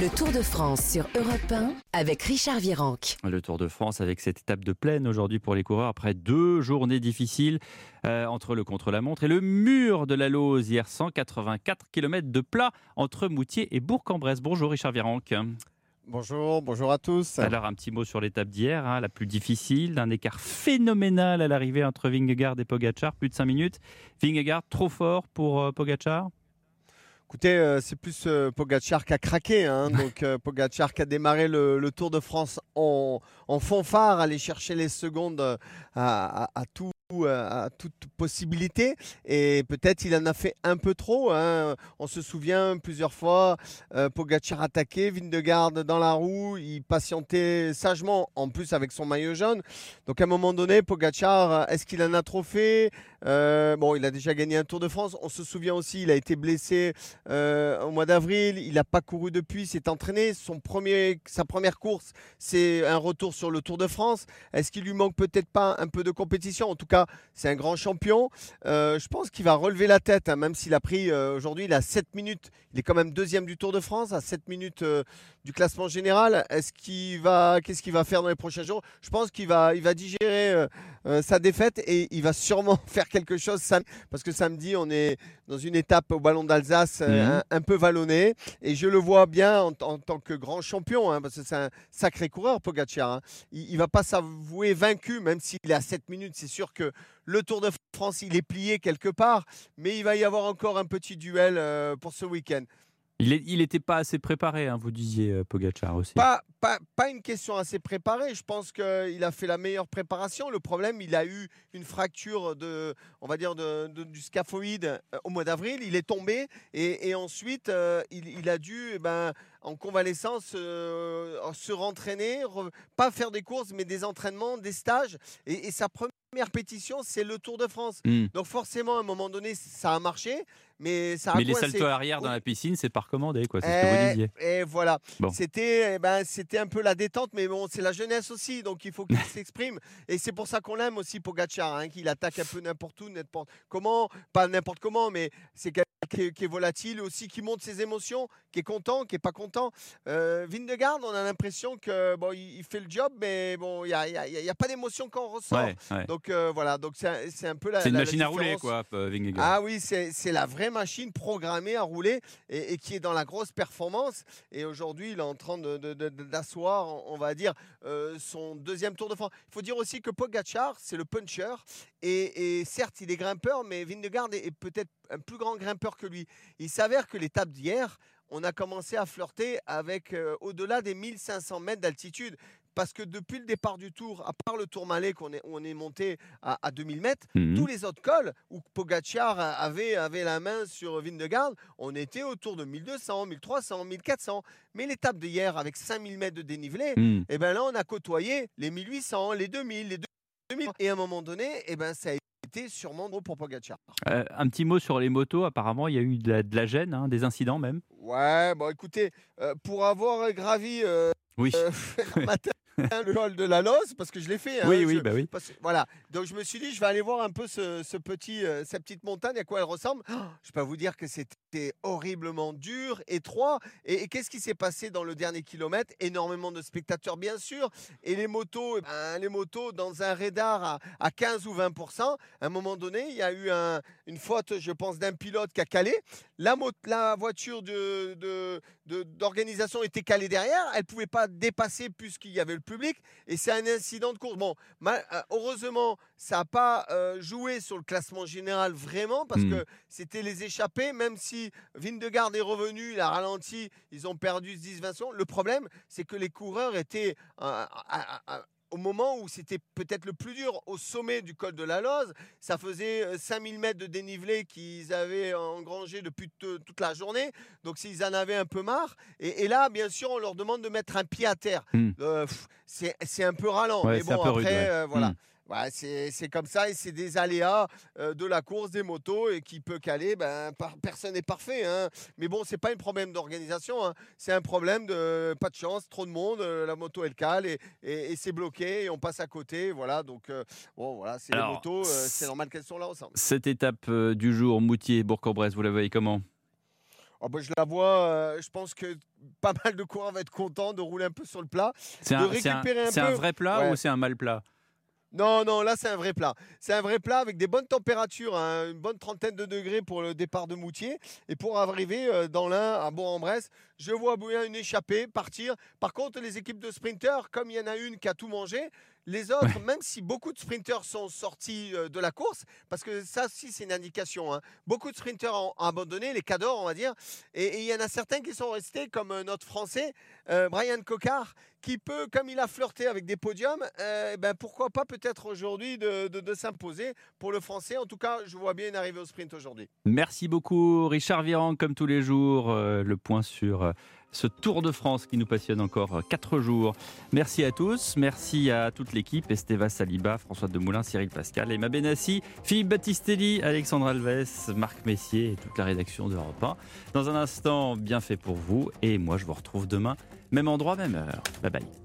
Le Tour de France sur Europe 1 avec Richard Virenque. Le Tour de France avec cette étape de plaine aujourd'hui pour les coureurs après deux journées difficiles euh, entre le contre-la-montre et le mur de la Lose hier 184 km de plat entre Moutier et Bourg-en-Bresse. Bonjour Richard Virenque. Bonjour, bonjour à tous. Alors un petit mot sur l'étape d'hier, hein, la plus difficile, d'un écart phénoménal à l'arrivée entre Vingegaard et Pogacar, plus de 5 minutes. Vingegaard trop fort pour euh, Pogacar? Écoutez, euh, c'est plus euh, Pogacar qui a craqué. Hein. donc euh, Pogacar qui a démarré le, Tour de France en, en, fanfare, aller chercher les secondes à, à tout à, toute possibilité et peut-être il en a fait un peu trop. Hein. On se souvient plusieurs fois euh, Pogacar attaqué, Vindegaard dans la roue, il patientait sagement en plus avec son maillot jaune. Donc à un moment donné, Pogacar, est-ce qu'il en a trop fait? Euh, Bon, il a déjà gagné un Tour de France. On se souvient aussi, il a été blessé euh, au mois d'avril, il n'a pas couru depuis, s'est entraîné. Son premier, sa première course, c'est un retour sur le Tour de France. Est-ce qu'il lui manque peut-être pas un peu de compétition? En tout cas, c'est un grand champion. Euh, je pense qu'il va relever la tête, hein, même s'il a pris euh, aujourd'hui, il a 7 minutes. Il est quand même deuxième du Tour de France, à 7 minutes euh, du classement général. Est-ce qu'il va, qu'est-ce qu'il va faire dans les prochains jours? Je pense qu'il va, il va digérer sa défaite et il va sûrement faire quelque chose parce que samedi, on est dans une étape au Ballon d'Alsace mhm. un, peu vallonnée et je le vois bien en, tant que grand champion, hein, parce que c'est un sacré coureur, Pogacar. Hein. Il, ne va pas s'avouer vaincu, même s'il est à 7 minutes. C'est sûr que le Tour de France, il est plié quelque part, mais il va y avoir encore un petit duel euh, pour ce week-end. Il n'était pas assez préparé, hein, vous disiez, euh, Pogacar aussi. Pas, pas, pas, une question assez préparée. Je pense qu'il a fait la meilleure préparation. Le problème, il a eu une fracture de, on va dire, de, du scaphoïde euh, au mois d'avril. Il est tombé et, ensuite, il, a dû, eh ben, en convalescence, se rentraîner, pas faire des courses, mais des entraînements, des stages. Et, et sa première première pétition, c'est le Tour de France. Hmm. Donc forcément, à un moment donné, ça a marché, mais ça a Mais les saltos arrière dans la piscine, c'est pas recommandé, quoi. C'est ce que vous eh, disiez. Et voilà. C'était, eh ben, c'était un peu la détente, mais bon, c'est la jeunesse aussi, donc il faut qu'il s'exprime. Et c'est pour ça qu'on l'aime aussi, Pogacar, hein, qu'il attaque un peu n'importe où, n'importe comment, pas n'importe comment, mais c'est qui est, volatile aussi, qui montre ses émotions, qui est content, qui est pas content. Euh, Vindegarde, on a l'impression que bon, il, fait le job, mais bon, il n'y a, y a, pas d'émotion quand on ressort. Donc euh, voilà, donc c'est un, peu la. C'est une machine à rouler, quoi, Vingegaard. Ah oui, c'est la vraie machine programmée à rouler et, qui est dans la grosse performance. Et aujourd'hui, il est en train d'asseoir, on va dire, euh, son deuxième Tour de France. Il faut dire aussi que Pogacar, c'est le puncher. Et, certes, il est grimpeur, mais Vindegarde est peut-être un plus grand grimpeur que lui. Il s'avère que l'étape d'hier, on a commencé à flirter avec euh, au-delà des 1500 mètres d'altitude. Parce que depuis le départ du tour, à part le tour Malais qu'on est, on est monté à, 2000 mètres, mhm. tous les autres cols où Pogacar avait, avait la main sur Vindegarde, on était autour de 1200, 1300, 1400. Mais l'étape d'hier, avec 5000 mètres de dénivelé, mhm. et eh ben là, on a côtoyé les 1800, les 2000, les 2000. Et à un moment donné, et eh ben, ça a sûrement gros pour Pogacar. Euh, un petit mot sur les motos. Apparemment, il y a eu de la, gêne, hein, des incidents même. Ouais, bon, écoutez, euh, pour avoir gravi euh, oui. matin le col de la Loze parce que je l'ai fait. Hein, oui, oui, bah oui. voilà. Donc je me suis dit, je vais aller voir un peu ce, petit, euh, cette petite montagne, à quoi elle ressemble. Oh, je peux vous dire que c'était horriblement dur, étroit. Et, qu'est-ce qui s'est passé dans le dernier kilomètre? Énormément de spectateurs, bien sûr. Et les motos, eh ben, les motos dans un radar à, 15 ou 20 À un moment donné, il y a eu une faute, je pense, d'un pilote qui a calé. La, la voiture de, d'organisation était calée derrière. Elle ne pouvait pas dépasser puisqu'il y avait le public et c'est un incident de course. Bon, euh, heureusement, ça n'a pas euh, joué sur le classement général vraiment parce hmm. que c'était les échappés, même si Vindegarde est revenu, il a ralenti, ils ont perdu 10-20 secondes. Le problème, c'est que les coureurs étaient euh, au moment où c'était peut-être le plus dur, au sommet du col de la Loze, ça faisait 5000 mètres de dénivelé qu'ils avaient engrangé depuis toute la journée. Donc s'ils en avaient un peu marre. Et, là, bien sûr, on leur demande de mettre un pied à terre. Hmm. c'est un peu ralent. mais bon, après, voilà. Hmm c'est comme ça et c'est des aléas euh, de la course des motos et qui peut caler. Ben, personne n'est parfait. Hein. Mais bon, c'est pas un problème d'organisation. Hein. C'est un problème de pas de chance, trop de monde, euh, la moto elle cale et, et, c'est bloqué et on passe à côté. Voilà, donc euh, bon, voilà, c'est les motos, c'est normal qu'elles sont là ensemble. Cette étape du jour, Moutier, Bourg-en-Bresse, vous la voyez comment? Oh, bah, je la vois, euh, je pense que pas mal de coureurs vont être contents de rouler un peu sur le plat. C'est de un, un- un vrai plat Ouais. ou c'est un mal plat? Non, non, là c'est un vrai plat. C'est un vrai plat avec des bonnes températures, hein, une bonne trentaine de degrés pour le départ de Moutier. Et pour arriver euh, dans l'Ain à Bourg-en-Bresse, je vois bien une échappée partir. Par contre, les équipes de sprinteurs, comme il y en a une qui a tout mangé, les autres, même si beaucoup de sprinteurs sont sortis euh, de la course, parce que ça aussi c'est une indication, hein, beaucoup de sprinteurs ont abandonné, les cadors on va dire, et il y en a certains qui sont restés, comme euh, notre Français, euh, Brian Cocard, qui peut, comme il a flirté avec des podiums, euh, ben pourquoi pas peut-être aujourd'hui de, de- de s'imposer pour le Français. En tout cas, je vois bien une arrivée au sprint aujourd'hui. Merci beaucoup, Richard Virand, comme tous les jours. euh, le point sur ce Tour de France qui nous passionne encore quatre jours. Merci à tous, merci à toute l'équipe Esteva Saliba, François Demoulin, Cyril Pascal, Emma Benassi, Philippe Battistelli, Alexandre Alves, Marc Messier et toute la rédaction d'Europe 1. Dans un instant, bien fait pour vous. Et moi, je vous retrouve demain, même endroit, même heure. Bye bye.